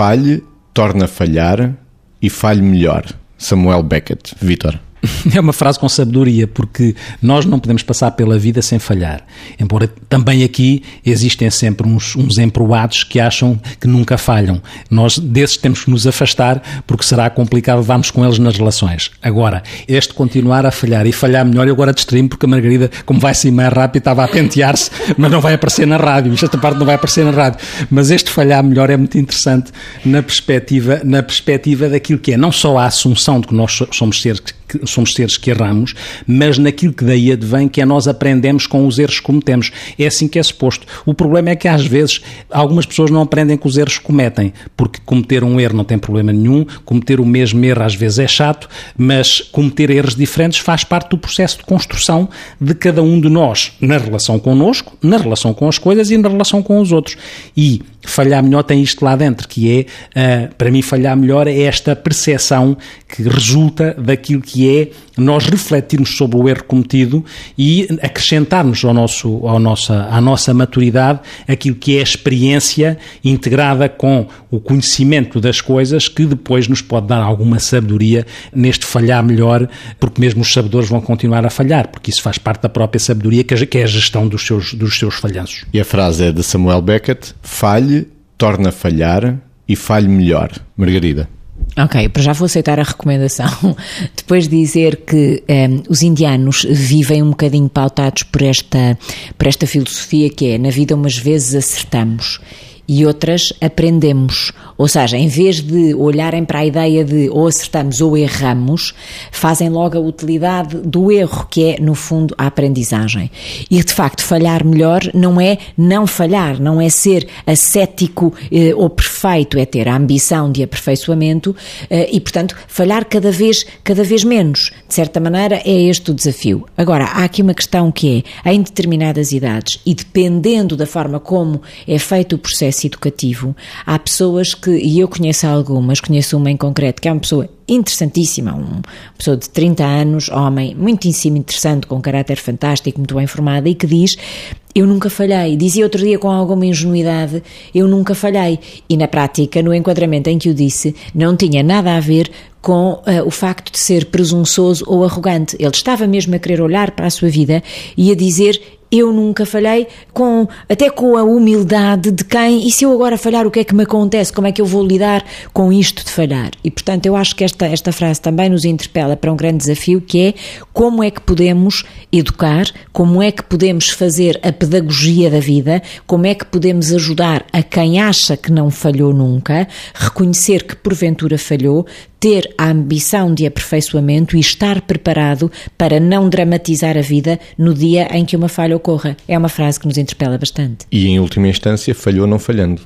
falhe, torna a falhar e falhe melhor. Samuel Beckett. Vitor. É uma frase com sabedoria, porque nós não podemos passar pela vida sem falhar. Embora também aqui existem sempre uns, uns emproados que acham que nunca falham. Nós desses temos que nos afastar, porque será complicado levarmos com eles nas relações. Agora, este continuar a falhar e falhar melhor, eu agora distraí porque a Margarida, como vai ser mais rápido, estava a pentear-se, mas não vai aparecer na rádio. Esta parte não vai aparecer na rádio. Mas este falhar melhor é muito interessante na perspectiva, na perspectiva daquilo que é não só a assunção de que nós somos seres que somos seres que erramos, mas naquilo que daí advém, que é nós aprendemos com os erros que cometemos. É assim que é suposto. O problema é que às vezes algumas pessoas não aprendem com os erros que cometem, porque cometer um erro não tem problema nenhum, cometer o mesmo erro às vezes é chato, mas cometer erros diferentes faz parte do processo de construção de cada um de nós, na relação connosco, na relação com as coisas e na relação com os outros. E falhar melhor tem isto lá dentro, que é, uh, para mim, falhar melhor é esta percepção que resulta daquilo que é nós refletirmos sobre o erro cometido e acrescentarmos ao nosso, ao nossa, à nossa maturidade aquilo que é a experiência integrada com o conhecimento das coisas que depois nos pode dar alguma sabedoria neste falhar melhor, porque mesmo os sabedores vão continuar a falhar, porque isso faz parte da própria sabedoria, que é a gestão dos seus, dos seus falhanços. E a frase é de Samuel Beckett: falhe, torna a falhar e falhe melhor. Margarida. Ok, para já vou aceitar a recomendação. Depois de dizer que um, ehm, os indianos vivem um bocadinho pautados por esta, por esta filosofia que é na vida umas vezes acertamos e outras aprendemos. Ou seja, em vez de olharem para a ideia de ou acertamos ou erramos, fazem logo a utilidade do erro, que é, no fundo, a aprendizagem. E, de facto, falhar melhor não é não falhar, não é ser ascético eh, ou perfeito, é ter a ambição de aperfeiçoamento eh, e, portanto, falhar cada vez, cada vez menos. De certa maneira, é este o desafio. Agora, há aqui uma questão que é, em determinadas idades e dependendo da forma como é feito o processo educativo, há pessoas que, e eu conheço algumas, conheço uma em concreto, que é uma pessoa interessantíssima, uma pessoa de 30 anos, homem, muitíssimo interessante, com um caráter fantástico, muito bem formada, e que diz: Eu nunca falhei. Dizia outro dia com alguma ingenuidade: Eu nunca falhei. E na prática, no enquadramento em que o disse, não tinha nada a ver com uh, o facto de ser presunçoso ou arrogante. Ele estava mesmo a querer olhar para a sua vida e a dizer: eu nunca falhei, com, até com a humildade de quem, e se eu agora falhar, o que é que me acontece? Como é que eu vou lidar com isto de falhar? E portanto, eu acho que esta, esta frase também nos interpela para um grande desafio que é como é que podemos educar, como é que podemos fazer a pedagogia da vida, como é que podemos ajudar a quem acha que não falhou nunca, reconhecer que porventura falhou, ter a ambição de aperfeiçoamento e estar preparado para não dramatizar a vida no dia em que uma falha ocorra. É uma frase que nos interpela bastante. E em última instância, falhou não falhando.